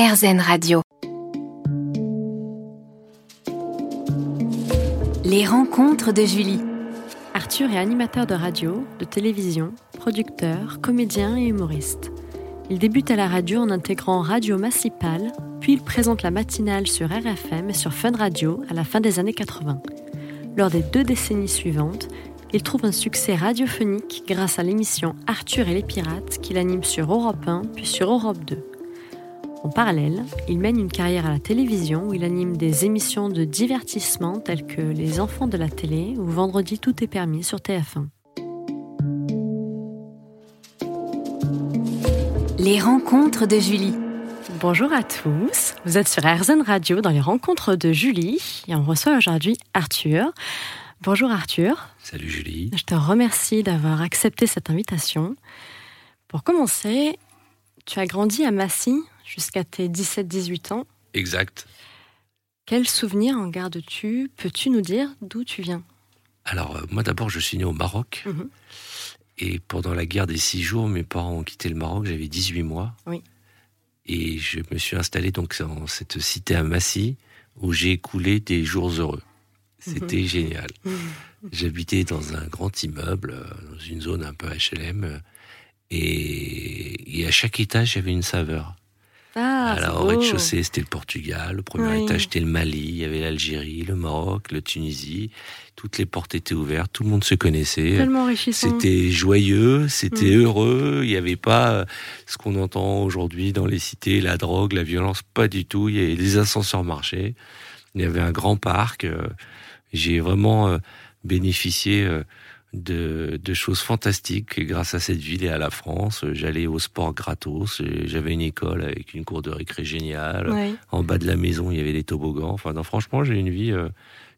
RZN Radio. Les rencontres de Julie. Arthur est animateur de radio, de télévision, producteur, comédien et humoriste. Il débute à la radio en intégrant Radio Massipal, puis il présente la matinale sur RFM et sur Fun Radio à la fin des années 80. Lors des deux décennies suivantes, il trouve un succès radiophonique grâce à l'émission Arthur et les pirates qu'il anime sur Europe 1 puis sur Europe 2. En parallèle, il mène une carrière à la télévision où il anime des émissions de divertissement telles que Les enfants de la télé ou Vendredi tout est permis sur TF1. Les rencontres de Julie. Bonjour à tous, vous êtes sur RZN Radio dans les rencontres de Julie et on reçoit aujourd'hui Arthur. Bonjour Arthur. Salut Julie. Je te remercie d'avoir accepté cette invitation. Pour commencer, tu as grandi à Massy jusqu'à tes 17-18 ans. Exact. Quels souvenirs en gardes-tu? Peux-tu nous dire d'où tu viens? Alors, euh, moi d'abord, je suis né au Maroc. Mhm. Et pendant la guerre des six jours, mes parents ont quitté le Maroc, j'avais 18 mois. Oui. Et je me suis installé donc dans cette cité à Massy où j'ai écoulé des jours heureux. C'était génial. J'habitais dans un grand immeuble, euh, dans une zone un peu HLM. Et, et à chaque étage, avait une saveur. Ah, Alors, au rez-de-chaussée, c'était le Portugal. Au premier Oui. étage, c'était le Mali. Il y avait l'Algérie, le Maroc, le Tunisie. Toutes les portes étaient ouvertes. Tout le monde se connaissait. Tellement enrichissant. C'était joyeux, c'était Mm. heureux. Il n'y avait pas euh, ce qu'on entend aujourd'hui dans les cités, la drogue, la violence. Pas du tout. Il y avait les ascenseurs marchaient. Il y avait un grand parc. euh, J'ai vraiment euh, bénéficié de, de choses fantastiques grâce à cette ville et à la France. J'allais au sport gratos. J'avais une école avec une cour de récré géniale. Ouais. En bas de la maison, il y avait des toboggans. Enfin, non, franchement, j'ai une vie, euh,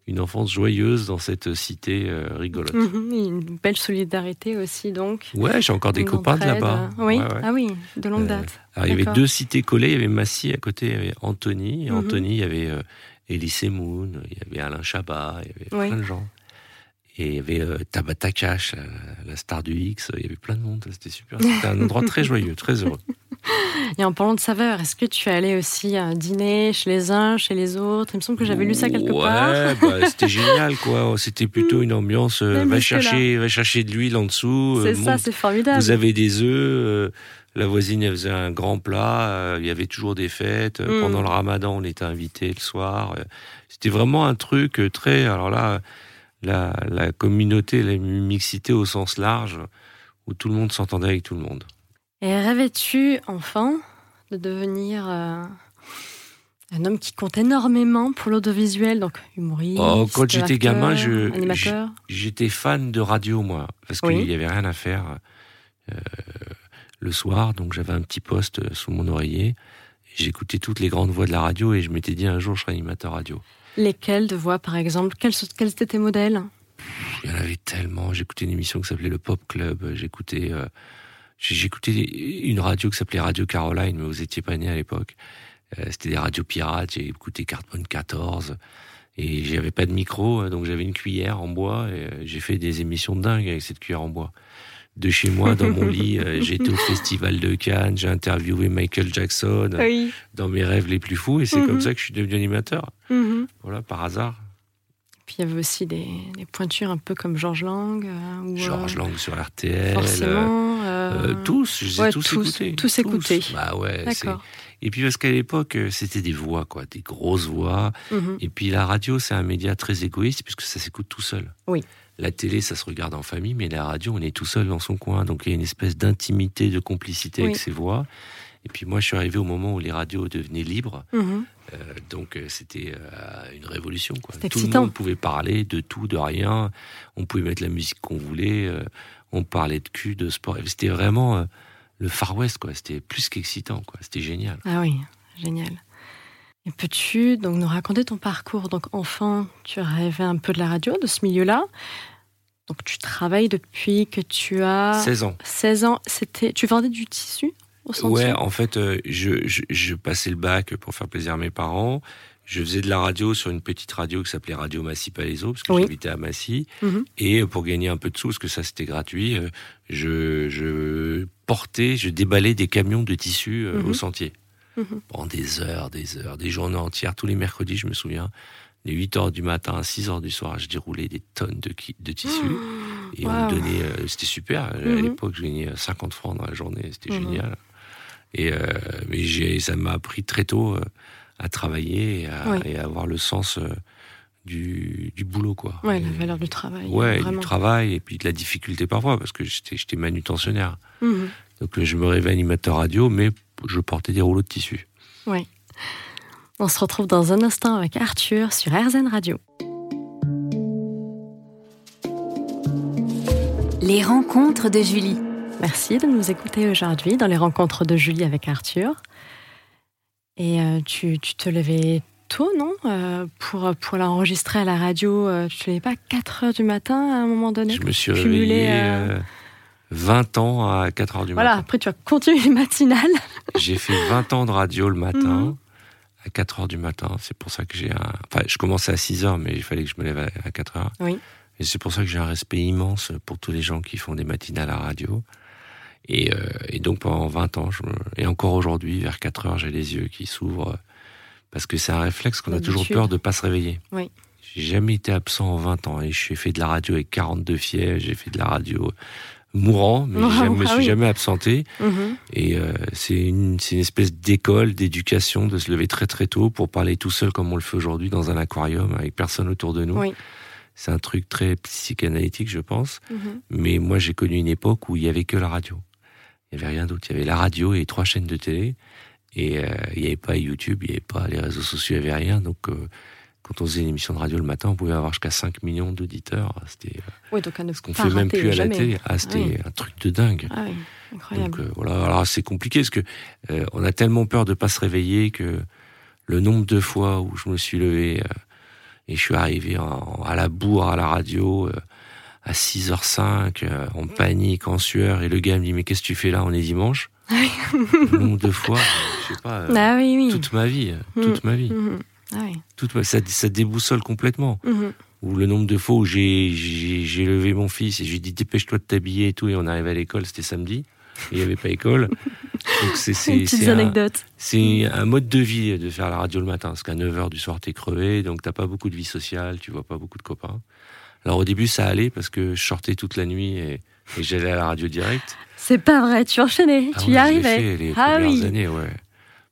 une enfance joyeuse dans cette cité euh, rigolote. Mhm, Une belle solidarité aussi, donc. Ouais, j'ai encore des Une copains de là-bas. Oui, Ouais, ouais. ah oui, de longue Euh, date. Alors, il y avait deux cités collées. Il y avait Massy à côté, il y avait Anthony. Et Mhm. Anthony, il y avait euh, Elie Semoun, il y avait Alain Chabat, il y avait Oui. plein de gens. Et il y avait euh, Tabata Cash, la, la star du X. Il y avait plein de monde. C'était super. C'était un endroit très joyeux, très heureux. Et en parlant de saveurs, est-ce que tu es allé aussi euh, dîner chez les uns, chez les autres? Il me semble que j'avais lu ça quelque ouais, part. bah, c'était génial, quoi. C'était plutôt une ambiance. euh, va chercher, va chercher de l'huile en dessous. euh, C'est ça, c'est formidable. Vous avez des œufs. euh, la voisine, elle faisait un grand plat. euh, il y avait toujours des fêtes. euh, Mm. Pendant le ramadan, on était invité le soir. euh, C'était vraiment un truc euh, très. Alors là, la, la communauté, la mixité au sens large, où tout le monde s'entendait avec tout le monde. Et rêvais-tu, enfant, de devenir euh, un homme qui compte énormément pour l'audiovisuel, donc humoriste Oh, quand j'étais gamin, je- animateur? J'étais fan de radio, moi, parce qu'il n'y avait rien à faire euh, le soir. Donc j'avais un petit poste euh, sous mon oreiller. J'écoutais toutes les grandes voix de la radio et je m'étais dit un jour je serai animateur radio. Lesquels de voix, par exemple? Quels, étaient tes modèles? Il y en avait tellement. J'écoutais une émission qui s'appelait le Pop Club. J'écoutais, euh, j'écoutais une radio qui s'appelait Radio Caroline, mais vous étiez pas né à l'époque. Euh, C'était des radios pirates. J'ai écouté Carbone 14. Et j'avais pas de micro, euh, donc j'avais une cuillère en bois et euh, j'ai fait des émissions de dingue avec cette cuillère en bois. De chez moi, dans mon lit, euh, j'étais au festival de Cannes, j'ai interviewé Michael Jackson euh, Oui. dans mes rêves les plus fous et c'est Mhm. comme ça que je suis devenu animateur. Mhm. Voilà, par hasard. Puis il y avait aussi des, des pointures un peu comme Georges Lang. euh, ou, Georges euh, Lang sur RTL. Forcément. euh, Euh, tous, je les ai tous, tous- écoutés. tous écoutés. Bah ouais. D'accord. Et puis parce qu'à l'époque, euh, c'était des voix, quoi, des grosses voix. Mhm. Et puis la radio, c'est un média très égoïste puisque ça s'écoute tout seul. Oui. La télé, ça se regarde en famille, mais la radio, on est tout seul dans son coin. Donc il y a une espèce d'intimité, de complicité avec ces voix. Et puis moi, je suis arrivé au moment où les radios devenaient libres. Mhm. Euh, donc euh, c'était euh, une révolution. Quoi. C'était Tout le excitant. monde pouvait parler de tout, de rien. On pouvait mettre la musique qu'on voulait. euh, on parlait de cul, de sport. C'était vraiment le Far West. quoi. C'était plus qu'excitant. quoi. C'était génial. Ah oui, génial. Et peux-tu donc nous raconter ton parcours? Donc enfant, tu rêvais un peu de la radio, de ce milieu-là. Donc tu travailles depuis que tu as 16 ans. 16 ans. C'était, tu vendais du tissu au Ouais, en fait, euh, je, je, je passais le bac pour faire plaisir à mes parents. Je faisais de la radio sur une petite radio qui s'appelait Radio Massy Palaiso, parce que Oui. j'habitais à Massy. Mhm. Et pour gagner un peu de sous, parce que ça c'était gratuit, euh, je, je portais, je déballais des camions de tissu euh, Mhm. au sentier. Mhm. pendant des heures, des heures, des journées entières. Tous les mercredis, je me souviens, les 8 heures du matin à 6 heures du soir, je déroulais des tonnes de, tissus. Et on me donnait, euh, c'était super. À Mhm. l'époque, je gagnais 50 francs dans la journée, c'était Mhm. génial. Et euh, mais ça m'a appris très tôt euh, à travailler et à, Oui. et à avoir le sens euh, du, du boulot, quoi. Ouais, Et- la valeur du travail. Ouais, vraiment. du travail et puis de la difficulté parfois parce que j'étais, j'étais manutentionnaire. Mhm. Donc euh, je me rêvais animateur radio, mais je portais des rouleaux de tissu. On se retrouve dans un instant avec Arthur sur RZN Radio. Les rencontres de Julie. Merci de nous écouter aujourd'hui dans les rencontres de Julie avec Arthur. Et euh, tu, tu te levais tôt, non Euh, Pour, pour l'enregistrer à la radio, euh, tu te levais pas 4 heures du matin à un moment donné? Je me suis réveillé euh, euh, 20 ans à 4 heures du Voilà, matin. après tu as continué les matinales. J'ai fait 20 ans de radio le matin. Mhm. À 4 heures du matin, c'est pour ça que j'ai un. Enfin, je commençais à 6 heures, mais il fallait que je me lève à, à 4 heures. Oui. Et c'est pour ça que j'ai un respect immense pour tous les gens qui font des matinales à la radio. Et, euh, et donc pendant 20 ans, je me- et encore aujourd'hui, vers 4 heures, j'ai les yeux qui s'ouvrent. euh, Parce que c'est un réflexe qu'on a toujours peur de pas se réveiller. Oui. J'ai jamais été absent en 20 ans. Et j'ai fait de la radio avec 42 fièvres, j'ai fait de la radio mourant, mais je me ah suis oui. jamais absenté. Mhm. Et euh, c'est une, espèce d'école, d'éducation, de se lever très très tôt pour parler tout seul comme on le fait aujourd'hui dans un aquarium avec personne autour de nous. Oui. C'est un truc très psychanalytique, je pense. Mhm. Mais moi, j'ai connu une époque où il y avait que la radio. Il y avait rien d'autre. Il y avait la radio et trois chaînes de télé. Et euh, il n'y avait pas YouTube, il n'y avait pas les réseaux sociaux, il n'y avait rien. Donc, euh, quand on faisait une émission de radio le matin, on pouvait avoir jusqu'à 5 millions d'auditeurs. C'était euh, Oui, donc à ne ce qu'on pas fait même plus à jamais. la télé. Ah, c'était Oui. un truc de dingue. Ah oui, incroyable. Donc euh, voilà, alors c'est compliqué parce que euh, on a tellement peur de pas se réveiller que le nombre de fois où je me suis levé euh, et je suis arrivé en- à la bourre à la radio euh, à 6h05 euh, en panique, en sueur et le gars me dit mais qu'est-ce que tu fais là? On est dimanche? le nombre de fois, je sais pas, euh, ah oui, oui. toute ma vie, euh, toute ma vie, Mhm. Ah oui. toute ma- ça, ça déboussole complètement. Mhm. Ou le nombre de fois où j'ai j'ai j'ai levé mon fils et j'ai dit dépêche-toi de t'habiller et tout et on arrive à l'école, c'était samedi, et il n'y avait pas école. Donc c'est c'est un, anecdotes. c'est un mode de vie de faire la radio le matin, parce qu'à 9h du soir t'es crevé, donc t'as pas beaucoup de vie sociale, tu vois pas beaucoup de copains. Alors au début ça allait parce que je sortais toute la nuit et, et j'allais à la radio direct. C'est pas vrai, tu enchaînais, Ah tu ouais, y arrivais. fait les ah premières oui. années, ouais.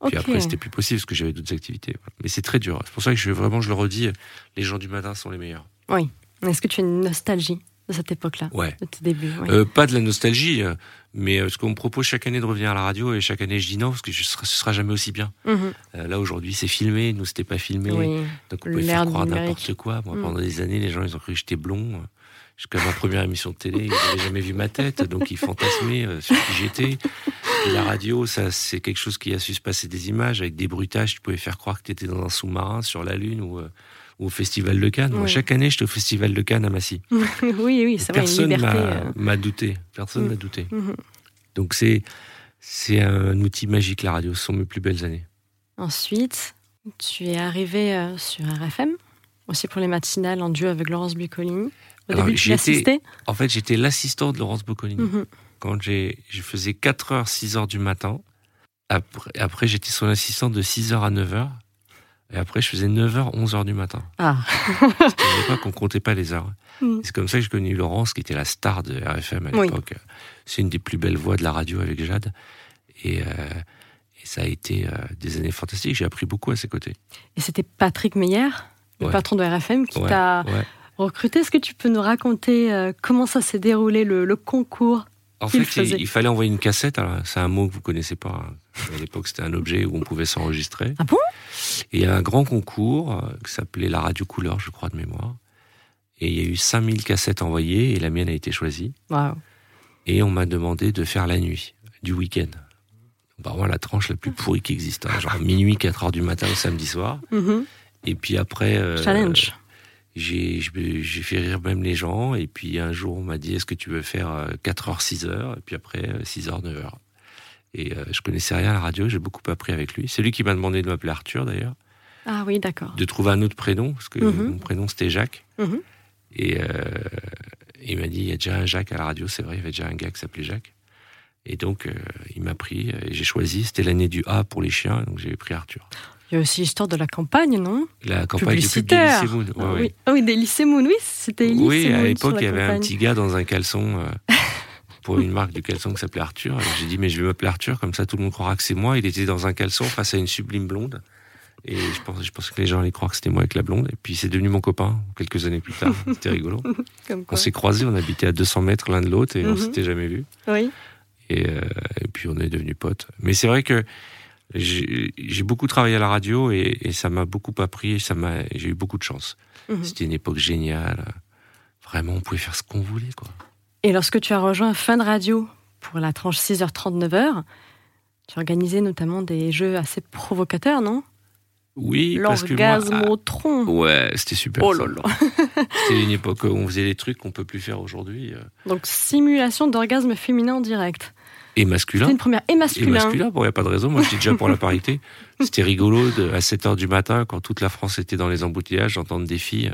Puis Ok. après c'était plus possible parce que j'avais d'autres activités. Mais c'est très dur. C'est pour ça que je vraiment je le redis, les gens du matin sont les meilleurs. Est-ce que tu as une nostalgie? De cette époque-là, Ouais. de. Euh, pas de la nostalgie, mais euh, parce qu'on me propose chaque année de revenir à la radio et chaque année je dis non parce que ce sera jamais aussi bien. Mhm. Euh, là aujourd'hui c'est filmé, nous c'était pas filmé, Oui. donc on l'ère faire croire n'importe quoi. Moi Mm. pendant des années les gens ils ont cru que j'étais blond. Jusqu'à ma première émission de télé, ils n'avaient jamais vu ma tête, donc ils fantasmaient sur qui j'étais. La radio, ça c'est quelque chose qui a su se passer des images avec des bruitages. Tu pouvais faire croire que tu étais dans un sous-marin sur la Lune ou au Festival de Cannes. Moi chaque année j'étais au Festival de Cannes à Massy. oui, oui, c'est vrai, Personne m'a euh. m'a douté. Personne Mm. m'a douté. Mhm. Donc c'est c'est un outil magique la radio. Ce sont mes plus belles années. Ensuite, tu es arrivé euh, sur RFM, aussi pour les matinales en duo avec Laurence Bucolini. Au Alors, début, tu l'assistais En fait, j'étais l'assistant de Laurence Boccolini. Mhm. Quand j'ai, je faisais 4h, 6h du matin. Après, après j'étais son assistant de 6h à 9h. Et après, je faisais 9h, 11h du matin. Ah, C'était une époque qu'on comptait pas les heures. Mm. C'est comme ça que j'ai connu Laurence, qui était la star de RFM à Oui. l'époque. C'est une des plus belles voix de la radio avec Jade. Et, euh, et ça a été euh, des années fantastiques. J'ai appris beaucoup à ses côtés. et c'était Patrick Meyer, le Ouais. patron de RFM, qui Ouais, t'a ouais. recruté. Est-ce que tu peux nous raconter euh, comment ça s'est déroulé, le, le concours? En fait, il, fallait envoyer une cassette. C'est un mot que vous connaissez pas. hein. À l'époque, c'était un objet où on pouvait s'enregistrer. Ah bon? Et il y a un grand concours euh, qui s'appelait la radio couleur, je crois, de mémoire. Et il y a eu 5000 cassettes envoyées et la mienne a été choisie. Waouh. Et on m'a demandé de faire la nuit, du week-end. Bah, moi, la tranche la plus pourrie qui existe. hein. genre minuit, 4 heures du matin le samedi soir. Mhm. Et puis après. euh, Challenge. J'ai fait rire même les gens. Et puis un jour, on m'a dit est-ce que tu veux faire euh, 4 heures, 6 heures? Et puis après, euh, 6 heures, 9 heures. Et euh, je connaissais rien à la radio, j'ai beaucoup appris avec lui. C'est lui qui m'a demandé de m'appeler Arthur d'ailleurs, Ah oui, d'accord. de trouver un autre prénom, parce que Mhm. mon prénom c'était Jacques. Mhm. Et euh, il m'a dit il y a déjà un Jacques à la radio, c'est vrai, il y avait déjà un gars qui s'appelait Jacques. Et donc, euh, il m'a pris et j'ai choisi. C'était l'année du A pour les chiens, donc j'ai pris Arthur. Il y a aussi l'histoire de la campagne, non? La campagne du public Lycée Moon. Ouais, Ah oui. Des lycées Moon, oui, c'était Elise Oui, Moon à l'époque, il y avait un petit gars dans un caleçon euh, pour une marque de caleçon qui s'appelait Arthur. J'ai dit, mais je vais m'appeler Arthur, comme ça tout le monde croira que c'est moi. Il était dans un caleçon face à une sublime blonde. Et je pense, je pense que les gens allaient croire que c'était moi avec la blonde. Et puis c'est devenu mon copain quelques années plus tard. C'était rigolo. On s'est croisés, on habitait à 200 mètres l'un de l'autre et on Mhm. s'était jamais vus. Oui. Et, euh, et puis on est devenus potes. Mais c'est vrai que j'ai beaucoup travaillé à la radio et, et ça m'a beaucoup appris. et Ça m'a, j'ai eu beaucoup de chance. Mhm. C'était une époque géniale. Vraiment, on pouvait faire ce qu'on voulait, quoi. Et lorsque tu as rejoint Fin de Radio pour la tranche 6h30, 9h, tu organisais notamment des jeux assez provocateurs, non? Oui, parce que moi, ah, L'orgasmotron. ouais, c'était super. Oh ça. là là. C'était une époque où on faisait des trucs qu'on peut plus faire aujourd'hui. euh, Donc, simulation d'orgasme féminin en direct. Et masculin. C'était une première. Et Et masculin. masculin, bon, il n'y a pas de raison. Moi, j'étais déjà pour la parité. C'était rigolo de, à 7 heures du matin, quand toute la France était dans les embouteillages, d'entendre des filles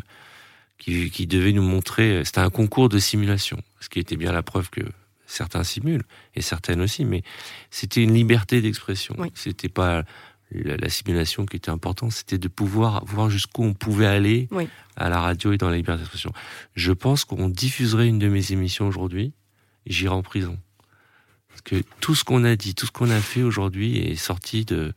qui, qui devaient nous montrer. C'était un concours de simulation, ce qui était bien la preuve que certains simulent, et certaines aussi, mais c'était une liberté d'expression. Oui. C'était pas la, la simulation qui était importante, c'était de pouvoir voir jusqu'où on pouvait aller Oui. à la radio et dans la liberté d'expression. Je pense qu'on diffuserait une de mes émissions aujourd'hui, j'irai en prison. Parce que tout ce qu'on a dit, tout ce qu'on a fait aujourd'hui est sorti de,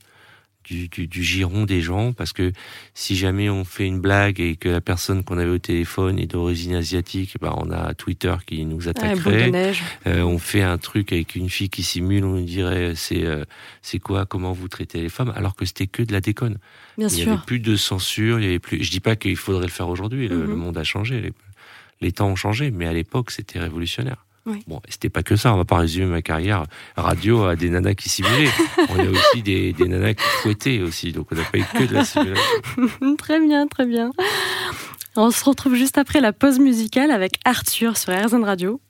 du, du, du giron des gens, parce que si jamais on fait une blague et que la personne qu'on avait au téléphone est d'origine asiatique, bah on a Twitter qui nous attaquerait. Euh, on fait un truc avec une fille qui simule, on lui dirait c'est euh, c'est quoi, comment vous traitez les femmes, alors que c'était que de la déconne. Bien il y sûr. avait plus de censure, il y avait plus. Je dis pas qu'il faudrait le faire aujourd'hui. Le, Mhm. le monde a changé, les, les temps ont changé, mais à l'époque c'était révolutionnaire. Oui. Bon, c'était pas que ça. On va pas résumer ma carrière radio à des nanas qui simulaient. on a aussi des, des nanas qui fouettaient aussi, donc on n'a pas eu que de la simulation. très bien, très bien. On se retrouve juste après la pause musicale avec Arthur sur RZN Radio.